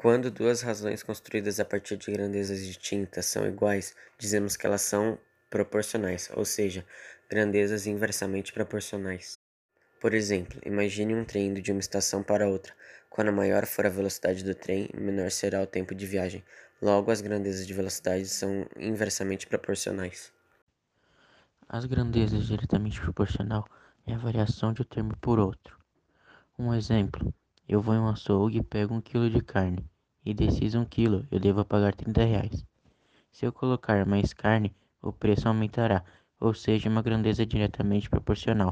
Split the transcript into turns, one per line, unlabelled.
Quando duas razões construídas a partir de grandezas distintas são iguais, dizemos que elas são proporcionais, ou seja, grandezas inversamente proporcionais. Por exemplo, imagine um trem indo de uma estação para outra. Quando maior for a velocidade do trem, menor será o tempo de viagem. Logo, as grandezas de velocidade são inversamente proporcionais.
As grandezas diretamente proporcional é a variação de um termo por outro. Um exemplo, eu vou em um açougue e pego um quilo de carne, e desses um quilo eu devo pagar 30 reais. Se eu colocar mais carne, o preço aumentará, ou seja, uma grandeza diretamente proporcional.